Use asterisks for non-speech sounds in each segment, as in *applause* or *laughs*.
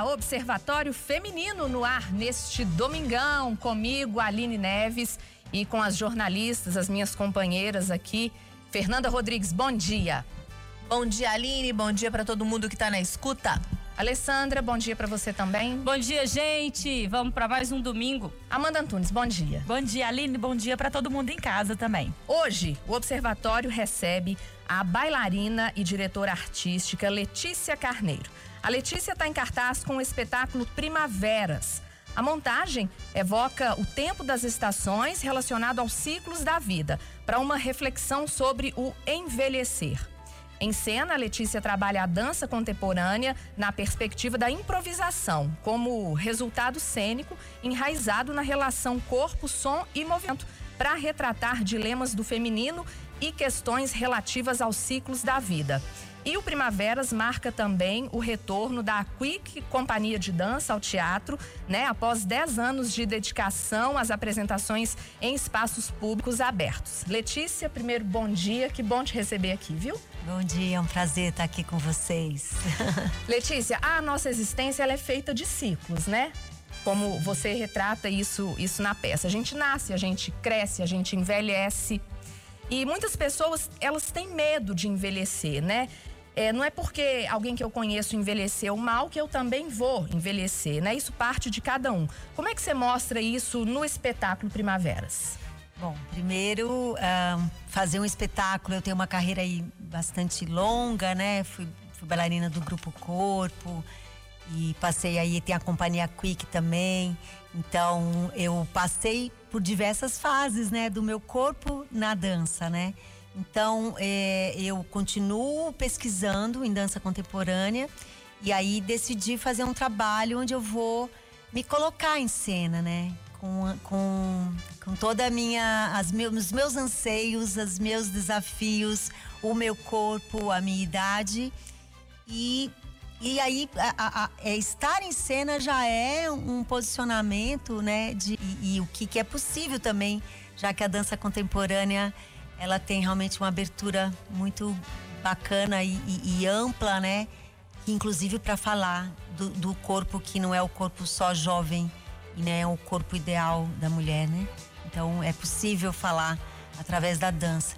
Observatório Feminino no ar neste domingão, comigo, Aline Neves, e com as jornalistas, as minhas companheiras aqui. Fernanda Rodrigues, bom dia. Bom dia, Aline. Bom dia para todo mundo que está na escuta. Alessandra, bom dia para você também. Bom dia, gente. Vamos para mais um domingo. Amanda Antunes, bom dia. Bom dia, Aline. Bom dia para todo mundo em casa também. Hoje, o Observatório recebe a bailarina e diretora artística Letícia Carneiro. A Letícia está em cartaz com o espetáculo Primaveras. A montagem evoca o tempo das estações relacionado aos ciclos da vida, para uma reflexão sobre o envelhecer. Em cena, a Letícia trabalha a dança contemporânea na perspectiva da improvisação, como resultado cênico enraizado na relação corpo, som e movimento, para retratar dilemas do feminino e questões relativas aos ciclos da vida. E o Primaveras marca também o retorno da Quick Companhia de Dança ao teatro, né? Após 10 anos de dedicação às apresentações em espaços públicos abertos. Letícia, primeiro bom dia, que bom te receber aqui, viu? Bom dia, é um prazer estar aqui com vocês. *laughs* Letícia, a nossa existência ela é feita de ciclos, né? Como você retrata isso, isso na peça. A gente nasce, a gente cresce, a gente envelhece. E muitas pessoas, elas têm medo de envelhecer, né? É, não é porque alguém que eu conheço envelheceu mal que eu também vou envelhecer, né? Isso parte de cada um. Como é que você mostra isso no espetáculo Primaveras? Bom, primeiro, uh, fazer um espetáculo, eu tenho uma carreira aí bastante longa, né? Fui, fui bailarina do Grupo Corpo e passei aí, tem a companhia Quick também. Então, eu passei por diversas fases, né? Do meu corpo na dança, né? Então, é, eu continuo pesquisando em dança contemporânea e aí decidi fazer um trabalho onde eu vou me colocar em cena, né? Com, com, com toda a minha, as meus, os meus anseios, os meus desafios, o meu corpo, a minha idade. E, e aí, a, a, a, é, estar em cena já é um posicionamento, né? De, e, e o que, que é possível também, já que a dança contemporânea ela tem realmente uma abertura muito bacana e, e, e ampla, né? Inclusive para falar do, do, corpo que não é o corpo só jovem e né, é o corpo ideal da mulher, né? Então é possível falar através da dança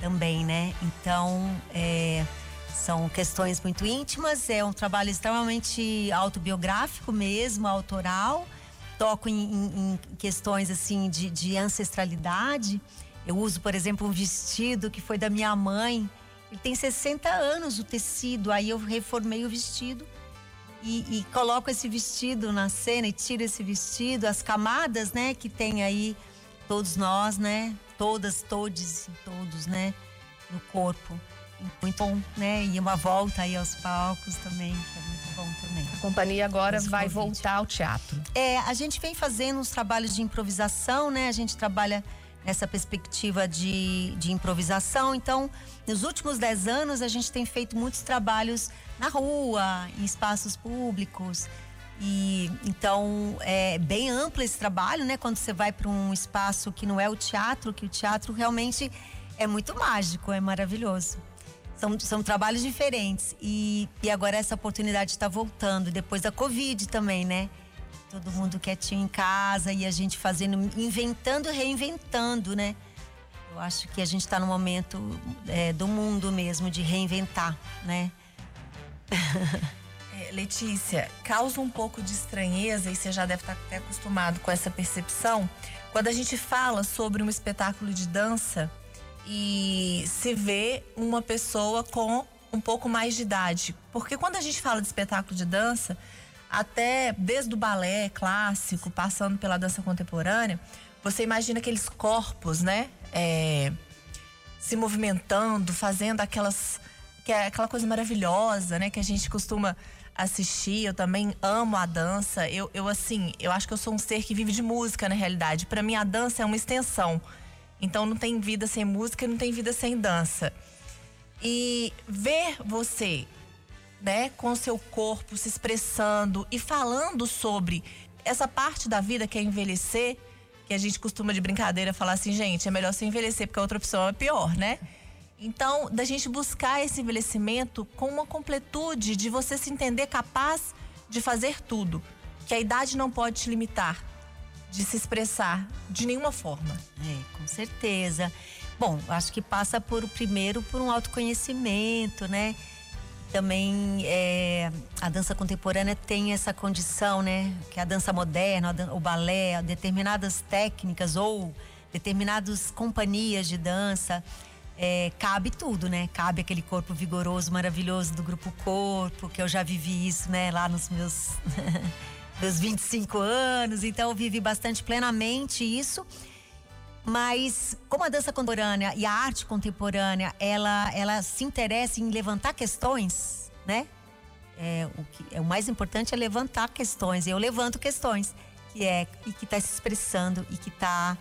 também, né? Então é, são questões muito íntimas, é um trabalho extremamente autobiográfico mesmo, autoral. Toco em, em, em questões assim de, de ancestralidade eu uso, por exemplo, um vestido que foi da minha mãe. Ele tem 60 anos o tecido. Aí eu reformei o vestido e, e, coloco esse vestido na cena e tiro esse vestido, as camadas, né, que tem aí todos nós, né, todas, todos, todos, né, no corpo. Muito bom, né? E uma volta aí aos palcos também, que é muito bom também. A companhia agora vai convite. voltar ao teatro. É, a gente vem fazendo uns trabalhos de improvisação, né? A gente trabalha nessa perspectiva de, de improvisação. Então, nos últimos dez anos, a gente tem feito muitos trabalhos na rua, em espaços públicos. E então é bem amplo esse trabalho, né? Quando você vai para um espaço que não é o teatro, que o teatro realmente é muito mágico, é maravilhoso. São, são trabalhos diferentes. E, e agora essa oportunidade está voltando, depois da Covid também, né? Todo mundo quietinho em casa e a gente fazendo, inventando, reinventando, né? Eu acho que a gente está no momento é, do mundo mesmo de reinventar, né? *laughs* É, Letícia, causa um pouco de estranheza e você já deve estar tá até acostumado com essa percepção quando a gente fala sobre um espetáculo de dança e se vê uma pessoa com um pouco mais de idade, porque quando a gente fala de espetáculo de dança até desde o balé clássico, passando pela dança contemporânea, você imagina aqueles corpos, né? É, se movimentando, fazendo aquelas. Que é aquela coisa maravilhosa, né? Que a gente costuma assistir. Eu também amo a dança. Eu, eu assim, eu acho que eu sou um ser que vive de música na realidade. Para mim, a dança é uma extensão. Então, não tem vida sem música, não tem vida sem dança. E ver você né, com o seu corpo se expressando e falando sobre essa parte da vida que é envelhecer, que a gente costuma de brincadeira falar assim, gente, é melhor se envelhecer porque a outra opção é pior, né? Então, da gente buscar esse envelhecimento com uma completude de você se entender capaz de fazer tudo, que a idade não pode te limitar de se expressar de nenhuma forma. É, com certeza. Bom, acho que passa por primeiro por um autoconhecimento, né? Também é, a dança contemporânea tem essa condição, né? Que a dança moderna, o balé, determinadas técnicas ou determinadas companhias de dança, é, cabe tudo, né? Cabe aquele corpo vigoroso, maravilhoso do grupo Corpo, que eu já vivi isso, né? Lá nos meus, *laughs* meus 25 anos, então eu vivi bastante plenamente isso. Mas como a dança contemporânea e a arte contemporânea, ela, ela se interessa em levantar questões, né? É, o, que, é, o mais importante é levantar questões. Eu levanto questões que é e que está se expressando e que está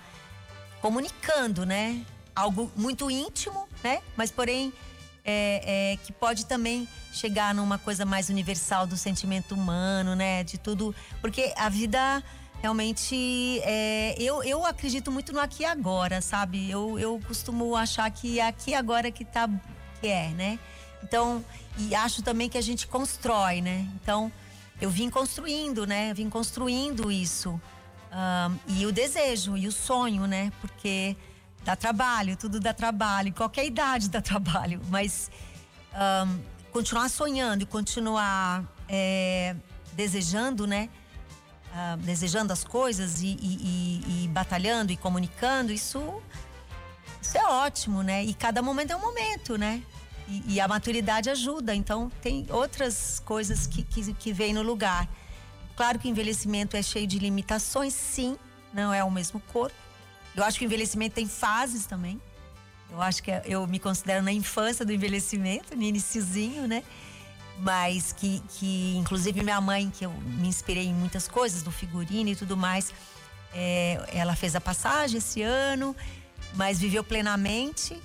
comunicando, né? Algo muito íntimo, né? Mas porém é, é, que pode também chegar numa coisa mais universal do sentimento humano, né? De tudo, porque a vida realmente é, eu, eu acredito muito no aqui e agora, sabe? Eu, eu costumo achar que é aqui e agora que tá que é, né? Então, e acho também que a gente constrói, né? Então, eu vim construindo, né? vim construindo isso. Um, e o desejo e o sonho, né? Porque dá trabalho, tudo dá trabalho, qualquer idade dá *laughs* trabalho, mas um, continuar sonhando e continuar é, desejando, né? Uh, desejando as coisas e, e, e, e, batalhando e comunicando, isso, isso é ótimo, né? E cada momento é um momento, né? E, a maturidade ajuda, então tem outras coisas que, que, que vêm no lugar. Claro que o envelhecimento é cheio de limitações, sim, não é o mesmo corpo. Eu acho que o envelhecimento tem fases também. Eu acho que eu me considero na infância do envelhecimento, no iniciozinho, né? Mas que, que inclusive minha mãe, que eu me inspirei em muitas coisas, no figurino e tudo mais, é, ela fez a passagem esse ano, mas viveu plenamente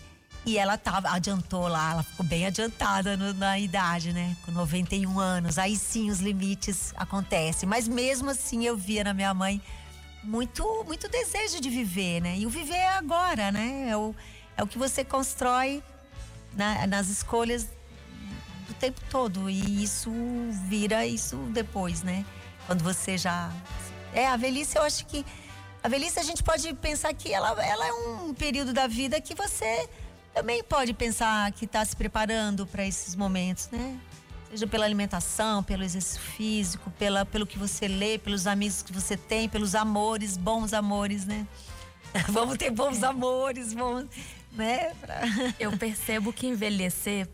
e ela tava, adiantou lá, ela ficou bem adiantada no, na idade, né? Com 91 anos. Aí sim os limites acontecem. Mas mesmo assim eu via na minha mãe muito, muito desejo de viver, né? E o viver é agora, né? É o, é o que você constrói na, nas escolhas o tempo todo. E isso vira isso depois, né? Quando você já. É, a velhice, eu acho que. A velhice a gente pode pensar que ela, ela é um período da vida que você também pode pensar que está se preparando para esses momentos, né? Seja pela alimentação, pelo exercício físico, pela, pelo que você lê, pelos amigos que você tem, pelos amores, bons amores, né? *laughs* Vamos ter bons amores, bons, né? Eu percebo que envelhecer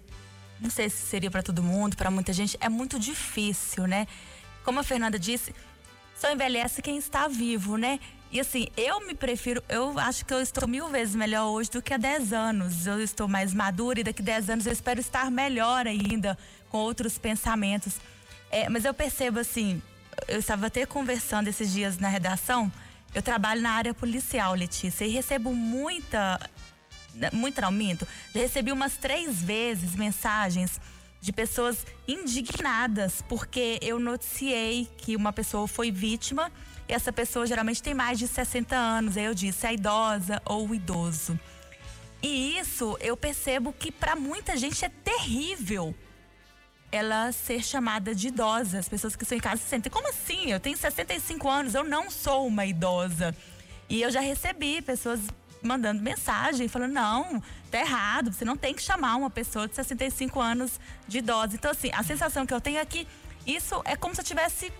não sei se seria para todo mundo, para muita gente, é muito difícil, né? Como a Fernanda disse, só envelhece quem está vivo, né? E assim, eu me prefiro, eu acho que eu estou mil vezes melhor hoje do que há 10 anos. Eu estou mais madura e daqui a 10 anos eu espero estar melhor ainda, com outros pensamentos. É, mas eu percebo assim, eu estava até conversando esses dias na redação. Eu trabalho na área policial, Letícia, e recebo muita muito minto, já recebi umas três vezes mensagens de pessoas indignadas porque eu noticiei que uma pessoa foi vítima e essa pessoa geralmente tem mais de 60 anos. Aí eu disse a idosa ou idoso. E isso eu percebo que para muita gente é terrível ela ser chamada de idosa. As pessoas que estão em casa se sentem, como assim? Eu tenho 65 anos, eu não sou uma idosa. E eu já recebi pessoas mandando mensagem, falando: não, tá errado, você não tem que chamar uma pessoa de 65 anos de idosa. Então, assim, a sensação que eu tenho é que isso é como se eu estivesse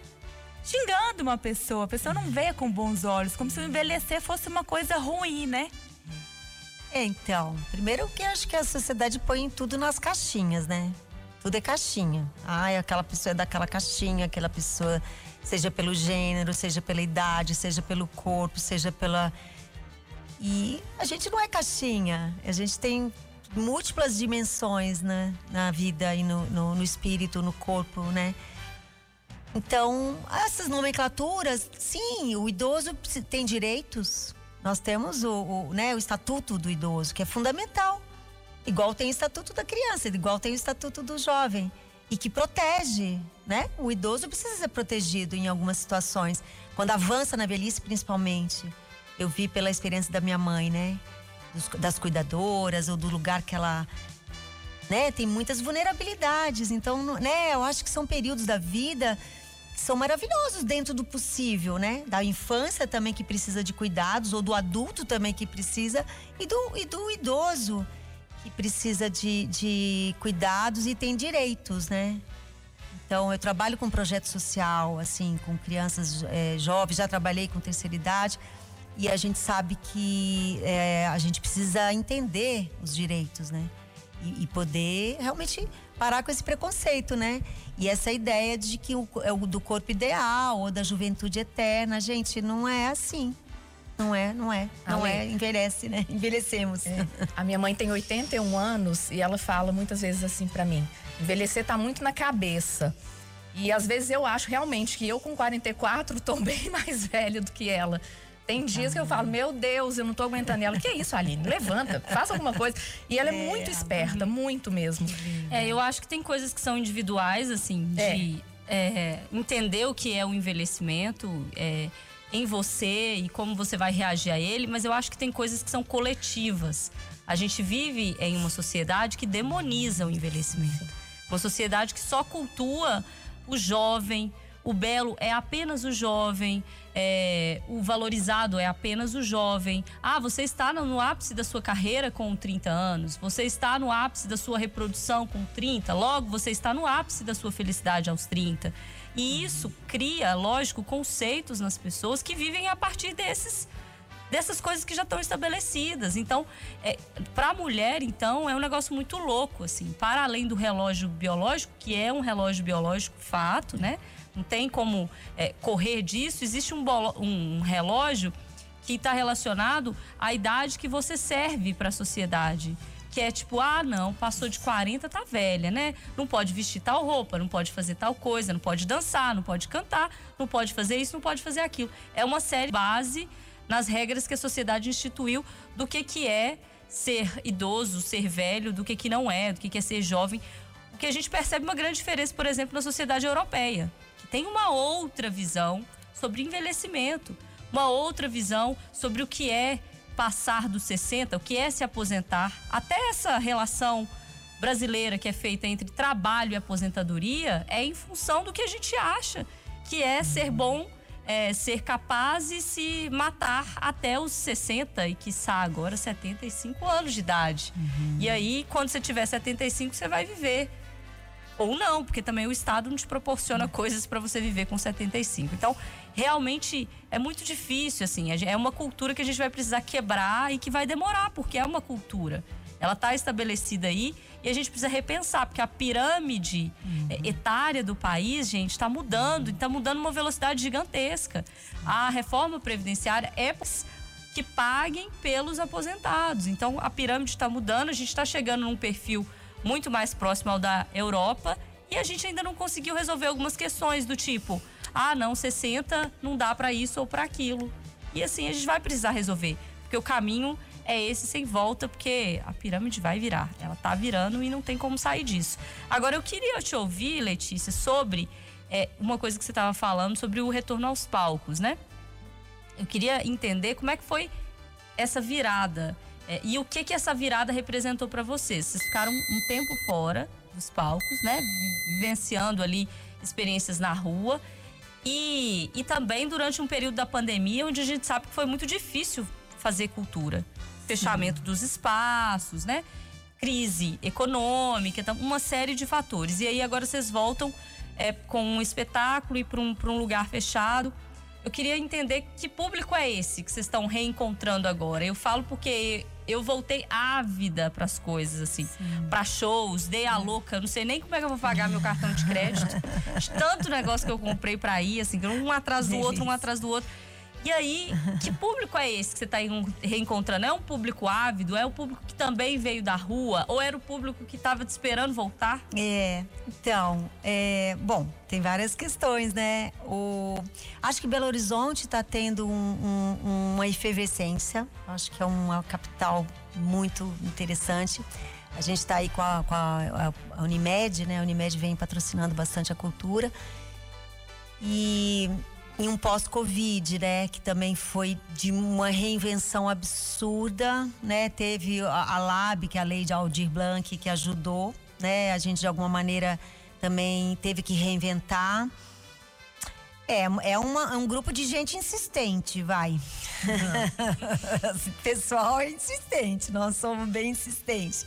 xingando uma pessoa. A pessoa não vê com bons olhos, como se o envelhecer fosse uma coisa ruim, né? Então, primeiro que acho que a sociedade põe tudo nas caixinhas, né? Tudo é caixinha. Ai, aquela pessoa é daquela caixinha, aquela pessoa, seja pelo gênero, seja pela idade, seja pelo corpo, seja pela e a gente não é caixinha, a gente tem múltiplas dimensões né, na vida e no, no, no espírito, no corpo, né? Então, essas nomenclaturas, sim, o idoso tem direitos. Nós temos o, o, né, o estatuto do idoso, que é fundamental. Igual tem o estatuto da criança, igual tem o estatuto do jovem. E que protege, né? O idoso precisa ser protegido em algumas situações. Quando avança na velhice, principalmente eu vi pela experiência da minha mãe, né? Dos, das cuidadoras ou do lugar que ela. Né, tem muitas vulnerabilidades. Então, né, eu acho que são períodos da vida são maravilhosos dentro do possível, né? Da infância também que precisa de cuidados, ou do adulto também que precisa, e do, e do idoso que precisa de, de cuidados e tem direitos, né? Então, eu trabalho com projeto social, assim, com crianças é, jovens, já trabalhei com terceira idade. E a gente sabe que é, a gente precisa entender os direitos, né? E, e, poder realmente parar com esse preconceito, né? E essa ideia de que o, é o do corpo ideal ou da juventude eterna, gente, não é assim. Não é, não é. Não Ale. é, envelhece, né? *laughs* Envelhecemos. É. A minha mãe tem 81 anos e ela fala muitas vezes assim para mim: envelhecer tá muito na cabeça. E às vezes eu acho realmente que eu com 44 tô *laughs* bem mais velho do que ela. Tem dias que eu falo, meu Deus, eu não tô aguentando. ela, que isso, Aline? Levanta, faça alguma coisa. E ela é, é muito esperta, muito mesmo. É, eu acho que tem coisas que são individuais, assim, de é. É, entender o que é o envelhecimento. É, em você e como você vai reagir a ele, mas eu acho que tem coisas que são coletivas. A gente vive em uma sociedade que demoniza o envelhecimento. Uma sociedade que só cultua o jovem, o belo é apenas o jovem, é, o valorizado é apenas o jovem. Ah, você está no ápice da sua carreira com 30 anos, você está no ápice da sua reprodução com 30, logo você está no ápice da sua felicidade aos 30. E isso cria, lógico, conceitos nas pessoas que vivem a partir desses dessas coisas que já estão estabelecidas. Então, é, para a mulher, então, é um negócio muito louco, assim. Para além do relógio biológico, que é um relógio biológico fato, né? Não tem como é, correr disso. Existe um, um relógio que está relacionado à idade que você serve para a sociedade que é tipo, ah, não, passou de 40, tá velha, né? Não pode vestir tal roupa, não pode fazer tal coisa, não pode dançar, não pode cantar, não pode fazer isso, não pode fazer aquilo. É uma série base nas regras que a sociedade instituiu do que que é ser idoso, ser velho, do que que não é, do que que é ser jovem. O que a gente percebe uma grande diferença, por exemplo, na sociedade europeia, que tem uma outra visão sobre envelhecimento, uma outra visão sobre o que é passar dos 60, o que é se aposentar, até essa relação brasileira que é feita entre trabalho e aposentadoria é em função do que a gente acha que é ser bom, é, ser capaz e se matar até os 60 e quiçá agora 75 anos de idade. Uhum. E aí, quando você tiver 75, você vai viver ou não, porque também o Estado não te proporciona coisas para você viver com 75. Então, realmente é muito difícil, assim. É uma cultura que a gente vai precisar quebrar e que vai demorar, porque é uma cultura. Ela está estabelecida aí e a gente precisa repensar, porque a pirâmide uhum. É, etária do país, gente, está mudando, está mudando uma velocidade gigantesca. A reforma previdenciária é que paguem pelos aposentados. Então, a pirâmide está mudando, a gente está chegando num perfil muito mais próximo ao da Europa e a gente ainda não conseguiu resolver algumas questões do tipo, ah, não, 60 não dá para isso ou para aquilo. E assim a gente vai precisar resolver, porque o caminho é esse sem volta, porque a pirâmide vai virar. Ela tá virando e não tem como sair disso. Agora eu queria te ouvir, Letícia, sobre é, uma coisa que você estava falando sobre o retorno aos palcos, né? Eu queria entender como é que foi essa virada é, e o que que essa virada representou para vocês? Vocês ficaram um tempo fora dos palcos, né? Vivenciando ali experiências na rua. E, e também durante um período da pandemia, onde a gente sabe que foi muito difícil fazer cultura. Fechamento Sim. dos espaços, né? Crise econômica, uma série de fatores. E aí agora vocês voltam é, com um espetáculo e para um, um lugar fechado. Eu queria entender que público é esse que vocês estão reencontrando agora. Eu falo porque eu voltei ávida para as coisas, assim, para shows, dei a louca, não sei nem como é que eu vou pagar meu cartão de crédito. *laughs* Tanto negócio que eu comprei para ir, assim, um atrás do outro, um atrás do outro. E aí, que público é esse que você está reencontrando? É um público ávido? É o público que também veio da rua? Ou era o público que estava te esperando voltar? É, então, é, bom, tem várias questões, né? O, acho que Belo Horizonte está tendo um, um, uma efervescência. Acho que é uma capital muito interessante. A gente está aí com, a, com a, a Unimed, né? A Unimed vem patrocinando bastante a cultura. E em um pós-Covid, né? Que também foi de uma reinvenção absurda, né? Teve a, LAB, que é a lei de Aldir Blanc, que ajudou, né? A gente de alguma maneira também teve que reinventar. É, é, uma, é um grupo de gente insistente, vai. Uhum. *laughs* Pessoal é insistente, nós somos bem insistentes.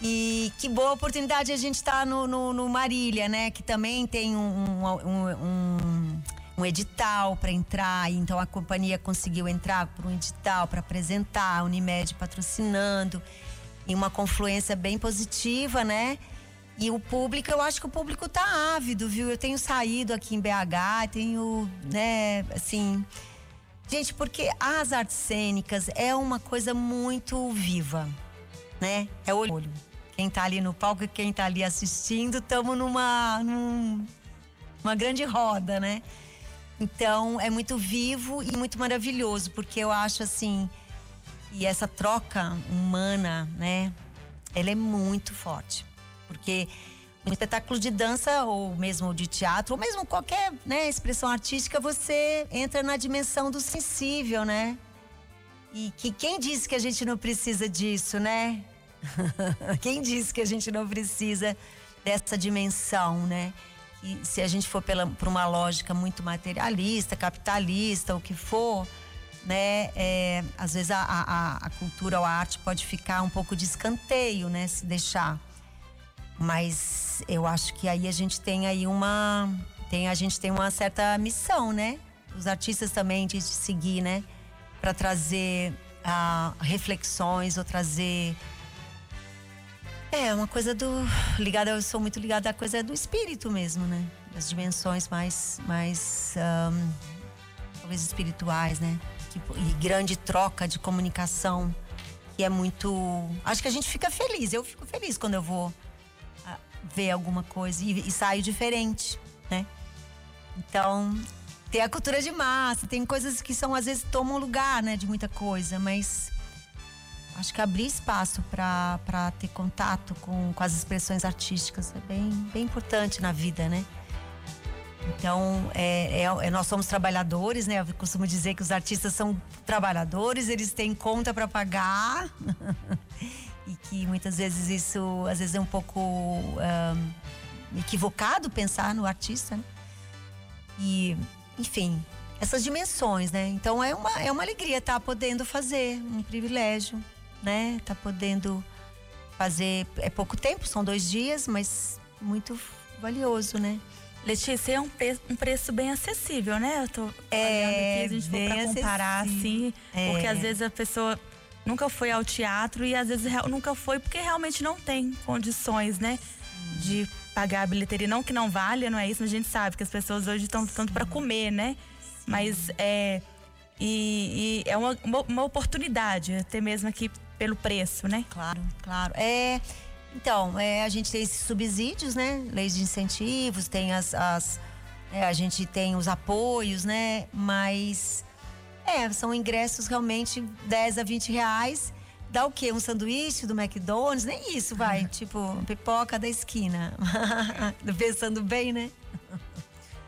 E que boa oportunidade a gente estar tá no, no, no, Marília, né? Que também tem um, um, um, um edital para entrar. Então a companhia conseguiu entrar por um edital para apresentar, a Unimed patrocinando. E uma confluência bem positiva, né? E o público, eu acho que o público tá ávido, viu? Eu tenho saído aqui em BH, tenho, né, assim. Gente, porque as artes cênicas é uma coisa muito viva, né? É olho. Quem tá ali no palco e quem tá ali assistindo, estamos numa, num, uma grande roda, né? Então, é muito vivo e muito maravilhoso, porque eu acho assim, e essa troca humana, né? Ela é muito forte. Porque um espetáculo de dança, ou mesmo de teatro, ou mesmo qualquer né, expressão artística, você entra na dimensão do sensível, né? E que quem disse que a gente não precisa disso, né? *laughs* quem disse que a gente não precisa dessa dimensão, né? Se a gente for pela, por uma lógica muito materialista, capitalista, o que for, né? É, às vezes a, a, a cultura ou a arte pode ficar um pouco de escanteio, né? Se deixar. Mas eu acho que aí a gente tem aí uma. Tem, a gente tem uma certa missão, né? Os artistas também de seguir, né? Para trazer uh, reflexões ou trazer. É, uma coisa do. Ligada, eu sou muito ligada à coisa do espírito mesmo, né? Das dimensões mais. mais um, talvez espirituais, né? Que, e grande troca de comunicação. Que é muito. Acho que a gente fica feliz. Eu fico feliz quando eu vou ver alguma coisa e, e saio diferente, né? Então, tem a cultura de massa, tem coisas que são às vezes tomam lugar, né, de muita coisa, mas acho que abrir espaço para ter contato com, com as expressões artísticas é bem, bem importante na vida, né? Então, é, é, é, nós somos trabalhadores, né? Eu costumo dizer que os artistas são trabalhadores, eles têm conta para pagar. *laughs* e que muitas vezes isso às vezes é um pouco um, equivocado pensar no artista né? e enfim essas dimensões né então é uma é uma alegria estar tá podendo fazer um privilégio né tá podendo fazer é pouco tempo são dois dias mas muito valioso né Letícia, é um, pre um preço bem acessível, né? Eu tô é, aqui, a gente for pra comparar, assim. É. Porque às vezes a pessoa nunca foi ao teatro e às vezes nunca foi porque realmente não tem condições, né? De pagar a bilheteria. Não que não valha, não é isso, mas a gente sabe que as pessoas hoje estão tanto para comer, né? Sim. Mas é. E, e é uma, uma, oportunidade, até mesmo aqui pelo preço, né? Claro, claro. É. Então, é, a gente tem esses subsídios, né? Leis de incentivos, tem as. as é, a gente tem os apoios, né? Mas é, são ingressos realmente 10 a 20 reais. Dá o quê? Um sanduíche do McDonald's? Nem isso, vai. *laughs* tipo, pipoca da esquina. *laughs* Pensando bem, né?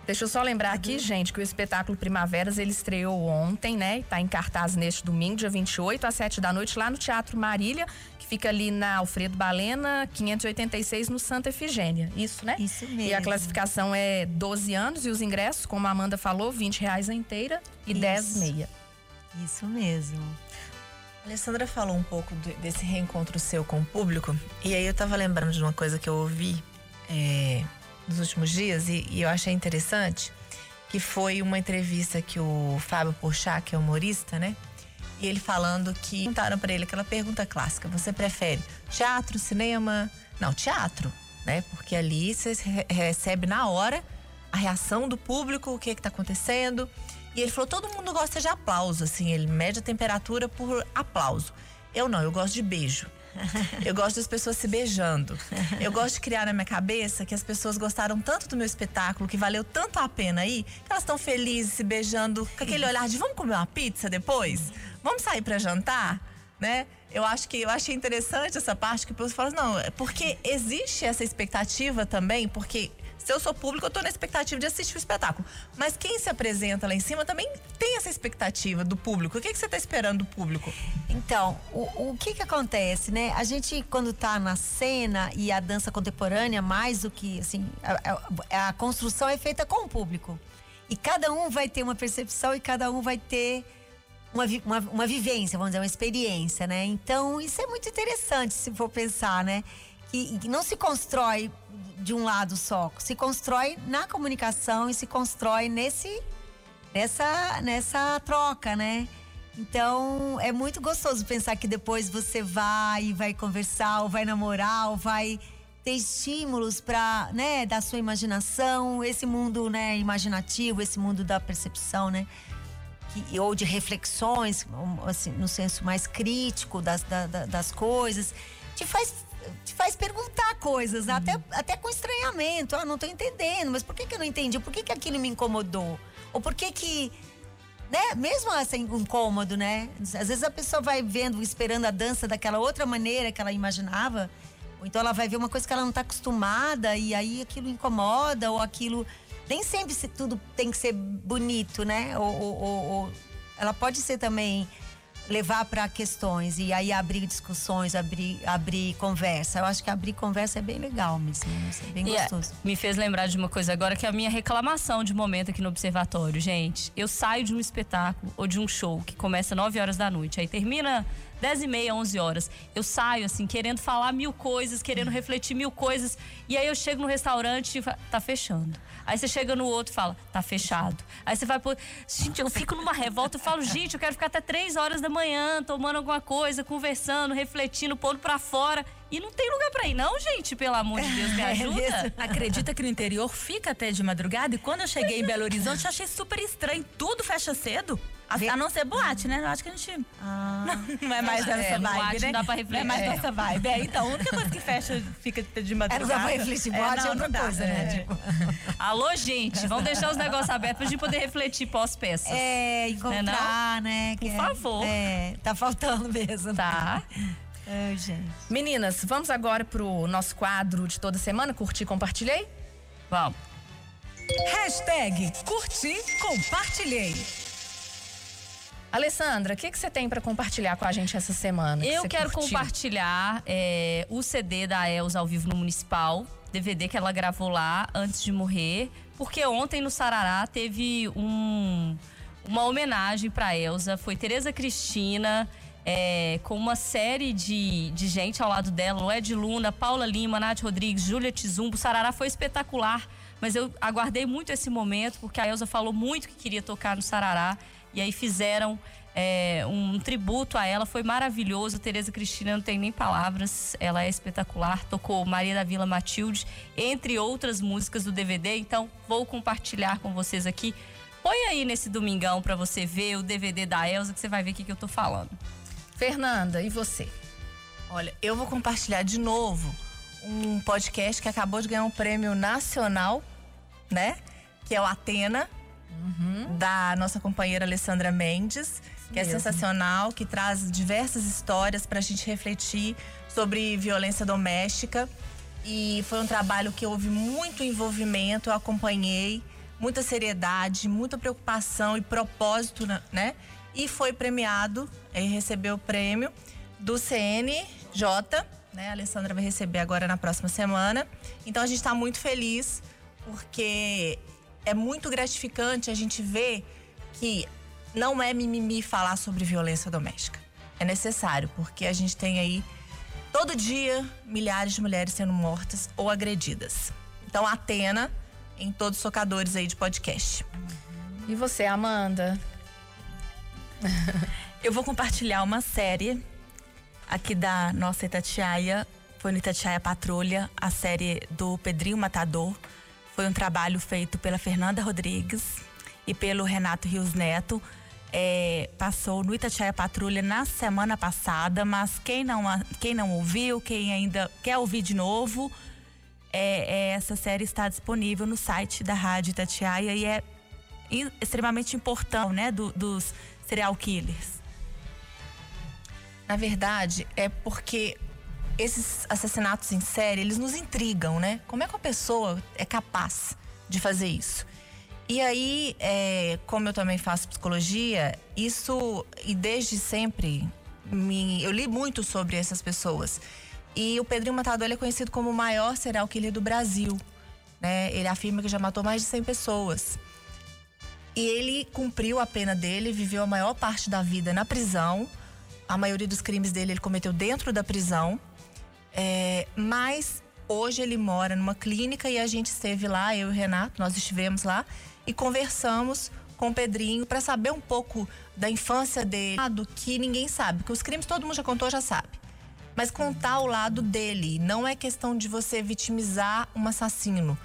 Deixa eu só lembrar aqui, uhum. gente, que o espetáculo Primaveras ele estreou ontem, né? Tá em cartaz neste domingo, dia 28, às 7 da noite, lá no Teatro Marília, que fica ali na Alfredo Balena, 586, no Santa Efigênia. Isso, né? Isso mesmo. E a classificação é 12 anos e os ingressos, como a Amanda falou, 20 reais a inteira e Isso. 10 meia. Isso mesmo. A Alessandra falou um pouco desse reencontro seu com o público, e aí eu tava lembrando de uma coisa que eu ouvi. É nos últimos dias e, e eu achei interessante que foi uma entrevista que o Fábio Porchat, que é humorista, né? E ele falando que perguntaram para ele aquela pergunta clássica: você prefere teatro, cinema? Não, teatro, né? Porque ali você recebe na hora a reação do público, o que está acontecendo. E ele falou: todo mundo gosta de aplauso, assim, ele mede a temperatura por aplauso. Eu não, eu gosto de beijo. Eu gosto das pessoas se beijando. Eu gosto de criar na minha cabeça que as pessoas gostaram tanto do meu espetáculo, que valeu tanto a pena aí, que elas estão felizes se beijando, com aquele olhar de vamos comer uma pizza depois? Vamos sair para jantar? Né? Eu acho que eu achei interessante essa parte que o pessoal fala, não, é porque existe essa expectativa também, porque se eu sou público, eu tô na expectativa de assistir o espetáculo. Mas quem se apresenta lá em cima também tem essa expectativa do público. O que, que você tá esperando do público? Então, o, o que que acontece, né? A gente, quando tá na cena e a dança contemporânea, mais do que, assim, a, a, a construção é feita com o público. E cada um vai ter uma percepção e cada um vai ter uma, uma, uma vivência, vamos dizer, uma experiência, né? Então, isso é muito interessante se for pensar, né? Que, não se constrói de um lado só, se constrói na comunicação e se constrói nesse, nessa, nessa troca, né? Então, é muito gostoso pensar que depois você vai, vai conversar, ou vai namorar, ou vai ter estímulos para, né, da sua imaginação, esse mundo, né, imaginativo, esse mundo da percepção, né? Que, ou de reflexões, assim, no senso mais crítico das, da, das coisas, te faz te faz perguntar coisas, uhum. até, até com estranhamento. Ah, não tô entendendo, mas por que, que eu não entendi? Por que, que aquilo me incomodou? Ou por que que. Né? Mesmo assim, incômodo, né? Às vezes a pessoa vai vendo, esperando a dança daquela outra maneira que ela imaginava. Ou então ela vai ver uma coisa que ela não está acostumada e aí aquilo incomoda ou aquilo. Nem sempre tudo tem que ser bonito, né? Ou, ou, ou ela pode ser também levar para questões e aí abrir discussões, abrir, abrir conversa. Eu acho que abrir conversa é bem legal mesmo, é bem é, gostoso. me fez lembrar de uma coisa agora que é a minha reclamação de momento aqui no observatório, gente. Eu saio de um espetáculo ou de um show que começa 9 horas da noite, aí termina 10 e meia, 11 horas. Eu saio, assim, querendo falar mil coisas, querendo refletir mil coisas. E aí eu chego no restaurante e tá fechando. Aí você chega no outro e fala, tá fechado. Aí você vai pôr. Gente, eu fico numa revolta, eu falo, gente, eu quero ficar até 3 horas da manhã, tomando alguma coisa, conversando, refletindo, pondo pra fora. E não tem lugar pra ir, não, gente, pelo amor de Deus, me *laughs* é ajuda. É Acredita que no interior fica até de madrugada? E quando eu cheguei em Belo Horizonte, eu achei super estranho. Tudo fecha cedo. A, a, não ser boate, né? Eu acho que a gente. Ah. Não, não é mais nessa é, vibe, né? Não dá pra refletir. Não é mais é. nessa vibe. É, então, a única coisa que fecha fica de madrugada. É, não dá pra refletir boate é, não, é outra coisa, né? É. Tipo. *laughs* Alô, gente, vamos deixar os negócios abertos pra gente poder refletir pós-peças. É, encontrar, né? Por favor. É, tá faltando mesmo. Tá. Gente. Meninas, vamos agora pro nosso quadro de toda semana, curti, compartilhei? Vamos. Hashtag curti, compartilhei. Alessandra, o que, que você tem para compartilhar com a gente essa semana? Que Eu quero curtiu? compartilhar é, o CD da Elza ao vivo no Municipal, DVD que ela gravou lá antes de morrer, porque ontem no Sarará teve um, uma homenagem para Elza. Foi Tereza Cristina. É, com uma série de, de gente ao lado dela, Noé Luna, Paula Lima, Nath Rodrigues, Júlia Tizumbo. Sarará foi espetacular, mas eu aguardei muito esse momento, porque a Elza falou muito que queria tocar no Sarará. E aí fizeram é, um tributo a ela, foi maravilhoso. Tereza Cristina não tem nem palavras, ela é espetacular. Tocou Maria da Vila Matilde, entre outras músicas do DVD. Então vou compartilhar com vocês aqui. Põe aí nesse domingão para você ver o DVD da Elza, que você vai ver o que, que eu tô falando. Fernanda, e você? Olha, eu vou compartilhar de novo um podcast que acabou de ganhar um prêmio nacional, né? Que é o Atena uhum. da nossa companheira Alessandra Mendes, que é Mesmo. é sensacional, que traz diversas histórias para a gente refletir sobre violência doméstica. E foi um trabalho que houve muito envolvimento, eu acompanhei, muita seriedade, muita preocupação e propósito, né? E foi premiado, e recebeu o prêmio do CNJ, né? A Alessandra vai receber agora na próxima semana. Então a gente está muito feliz porque é muito gratificante a gente ver que não é mimimi falar sobre violência doméstica. É necessário, porque a gente tem aí todo dia milhares de mulheres sendo mortas ou agredidas. Então, Atena em todos os socadores aí de podcast. E você, Amanda? *laughs* Eu vou compartilhar uma série aqui da nossa Itatiaia, foi no Itatiaia Patrulha, a série do Pedrinho Matador. Foi um trabalho feito pela Fernanda Rodrigues e pelo Renato Rios Neto. É, passou no Itatiaia Patrulha na semana passada, mas quem não, quem não ouviu, quem ainda quer ouvir de novo, é, é, essa série está disponível no site da Rádio Itatiaia e é extremamente importante, né, do, dos serial killers. Na verdade, é porque esses assassinatos em série, eles nos intrigam, né? Como é que uma pessoa é capaz de fazer isso? E aí, é, como eu também faço psicologia, isso, e desde sempre, me, eu li muito sobre essas pessoas. E o Pedrinho Matador é conhecido como o maior serial killer do Brasil. Né? Ele afirma que já matou mais de 100 pessoas. E ele cumpriu a pena dele, viveu a maior parte da vida na prisão. A maioria dos crimes dele ele cometeu dentro da prisão. É, mas hoje ele mora numa clínica e a gente esteve lá, eu e o Renato, nós estivemos lá e conversamos com o Pedrinho para saber um pouco da infância dele, do que ninguém sabe, porque os crimes todo mundo já contou, já sabe. Mas contar o lado dele, não é questão de você vitimizar um assassino,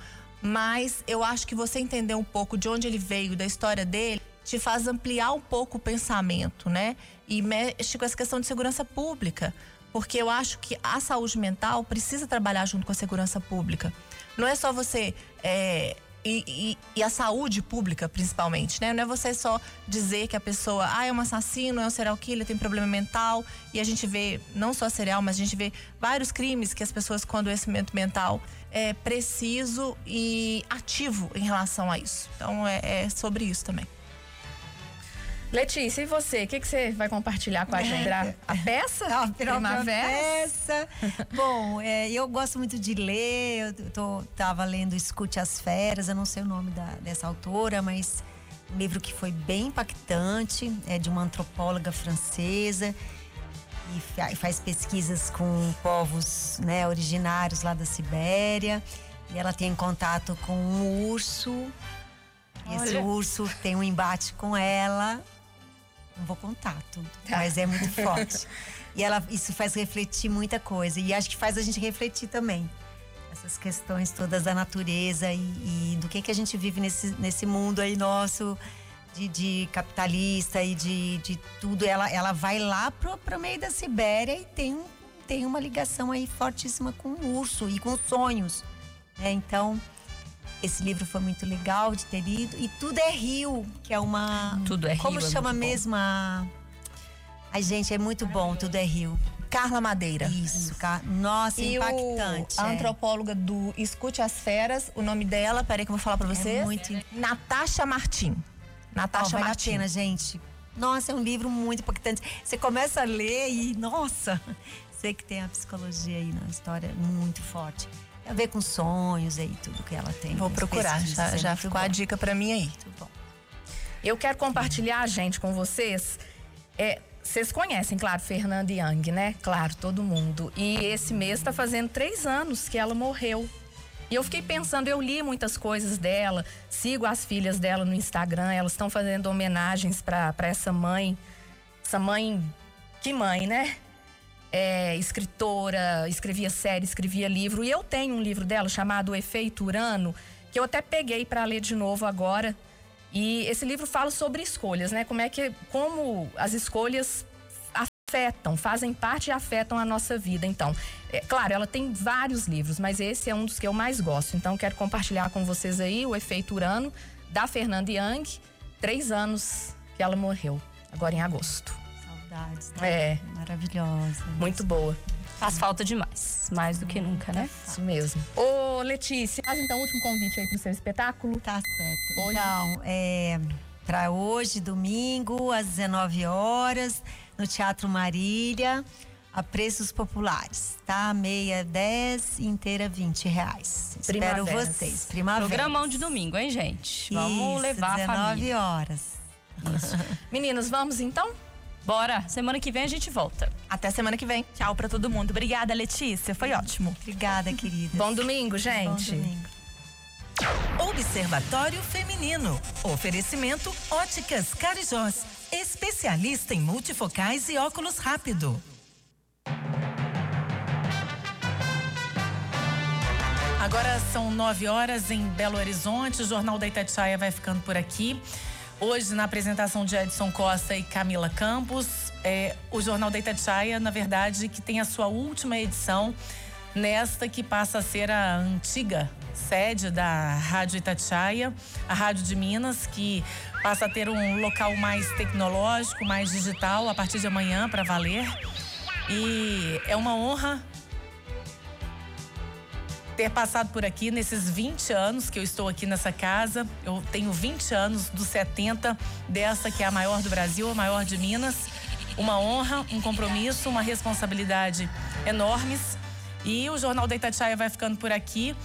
mas eu acho que você entender um pouco de onde ele veio, da história dele, te faz ampliar um pouco o pensamento, né? E mexe com essa questão de segurança pública, porque eu acho que a saúde mental precisa trabalhar junto com a segurança pública. Não é só você é, e, e, e, a saúde pública, principalmente, né? Não é você só dizer que a pessoa ah, é um assassino, é um serial killer, tem problema mental. E a gente vê, não só serial, mas a gente vê vários crimes que as pessoas com adoecimento mental é preciso e ativo em relação a isso. Então é, é sobre isso também. Letícia, e você? O que, que você vai compartilhar com a gente? *laughs* A peça? A Primavera? peça. Bom, é, eu gosto muito de ler. Eu tô, tava lendo Escute as Feras. Eu não sei o nome da, dessa autora, mas um livro que foi bem impactante. É de uma antropóloga francesa e faz pesquisas com povos né, originários lá da Sibéria. E ela tem contato com um urso. Esse urso tem um embate com ela não vou contar tudo, *laughs* tá. mas é muito forte. *laughs* e ela, isso faz refletir muita coisa. E acho que faz a gente refletir também. Essas questões todas da natureza e, e do que, que a gente vive nesse, nesse mundo aí nosso de, de capitalista e de, de tudo. Ela, ela vai lá pro, pro meio da Sibéria e tem, tem uma ligação aí fortíssima com o urso e com sonhos. Né? Então, esse livro foi muito legal de ter lido. E Tudo é Rio, que é uma. Tudo é Rio. Como é chama mesmo a. Ai, gente, é muito bom, Tudo é Rio. Carla Madeira. Isso, Car... nossa, e impactante. O, a é. antropóloga do Escute as Feras, o nome dela, peraí que eu vou falar pra é vocês. É muito... Natasha Martim. Natasha oh, vale Martim. a pena, gente. Nossa, é um livro muito impactante. Você começa a ler e, nossa, *laughs* sei que tem a psicologia aí na história muito forte. A ver com sonhos aí, tudo que ela tem. Vou procurar, já, já ficou bom. a dica para mim aí. Muito bom. Eu quero compartilhar, gente, com vocês. É, vocês conhecem, claro, Fernanda Young, né? Claro, todo mundo. E esse mês está fazendo três anos que ela morreu. E eu fiquei pensando, eu li muitas coisas dela, sigo as filhas dela no Instagram, elas estão fazendo homenagens para essa mãe. Essa mãe, que mãe, né? É, escritora, escrevia série, escrevia livro. E eu tenho um livro dela chamado O Efeito Urano, que eu até peguei para ler de novo agora. E esse livro fala sobre escolhas, né? Como é que como as escolhas afetam, fazem parte e afetam a nossa vida. Então, é, claro, ela tem vários livros, mas esse é um dos que eu mais gosto. Então, quero compartilhar com vocês aí o Efeito Urano da Fernanda Young, três anos que ela morreu, agora em agosto saudades, né? É. Maravilhosa. Muito boa. Faz falta demais, mais do que nunca, né? Isso mesmo. Ô, Letícia, faz então o último convite aí pro seu espetáculo. Tá certo. Hoje... Então, é, para hoje, domingo, às 19 horas, no Teatro Marília, a preços populares, tá? Meia 10, inteira 20 reais. Espero vocês. Primavera. Programão de domingo, hein, gente? Vamos Isso, levar 19 a família. horas. Isso. *laughs* Meninos, vamos então? Bora. Semana que vem a gente volta. Até semana que vem. Tchau para todo mundo. Obrigada, Letícia. Foi ótimo. Obrigada, querida. Bom domingo, gente. Bom domingo. Observatório Feminino. Oferecimento Óticas Carijós. Especialista em multifocais e óculos rápido. Agora são nove horas em Belo Horizonte. O Jornal da Itatiaia vai ficando por aqui. Hoje, na apresentação de Edson Costa e Camila Campos, é, o Jornal da Itatiaia, na verdade, que tem a sua última edição nesta que passa a ser a antiga sede da Rádio Itatiaia, a Rádio de Minas, que passa a ter um local mais tecnológico, mais digital a partir de amanhã para valer. E é uma honra ter passado por aqui nesses 20 anos que eu estou aqui nessa casa. Eu tenho 20 anos dos 70 dessa que é a maior do Brasil, a maior de Minas. Uma honra, um compromisso, uma responsabilidade enormes. E o Jornal da Itatiaia vai ficando por aqui.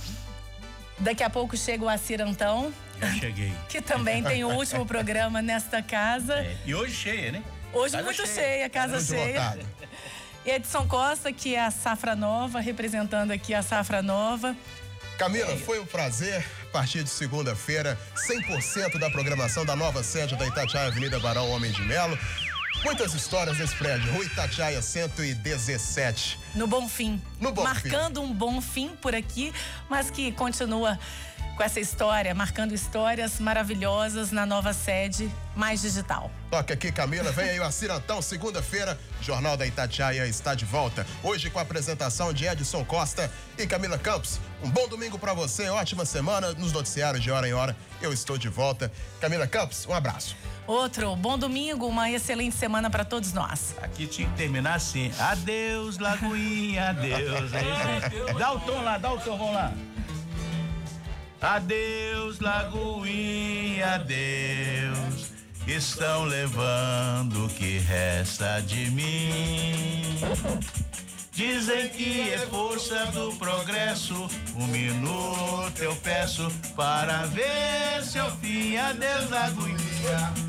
Daqui a pouco chega o Acir Antão Já cheguei. *laughs* Que também tem o último programa nesta casa. É, E hoje cheia, né? Hoje Casa muito cheia. cheia, casa Muito cheia. lotado. Edson Costa, que é a Safra Nova, representando aqui a Safra Nova. Camila, foi um prazer. A partir de segunda-feira, 100% da programação da nova sede da Itatiaia Avenida Barão Homem de Melo. Muitas histórias nesse prédio. Rua Itatiaia 117. No Bonfim. No Bonfim. Marcando um bom fim por aqui, mas que continua com essa história, marcando histórias maravilhosas na nova sede mais digital. Toca aqui, Camila. Vem aí o Acirantão, segunda-feira. Jornal da Itatiaia está de volta. Hoje com a apresentação de Edson Costa e Camila Campos. Um bom domingo para você, ótima semana nos noticiários de hora em hora. Eu estou de volta. Camila Campos, um abraço. Outro bom domingo, uma excelente semana para todos nós. Aqui tinha que terminar assim. Adeus, Lagoinha, adeus. É isso aí. Dá o tom lá, dá o tom, vamos lá. Adeus, Lagoinha, adeus. Estão levando o que resta de mim. Dizem que é força do progresso. Um minuto eu peço para ver seu fim. Adeus, Lagoinha.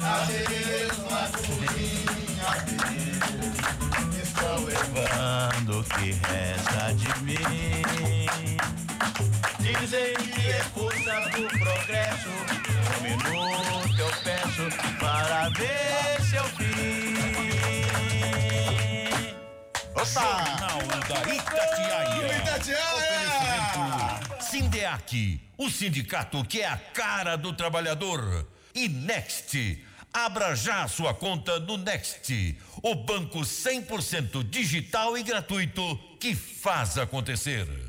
Adeus, Lagoinha. Adeus. Estão levando o que resta de mim. Dizem que é força do progresso. Um minuto eu peço para ver seu fim. Jornal da Itatiaia. Sindeac, o sindicato que é a cara do trabalhador. E Next, abra já sua conta no Next, o banco 100% digital e gratuito que faz acontecer.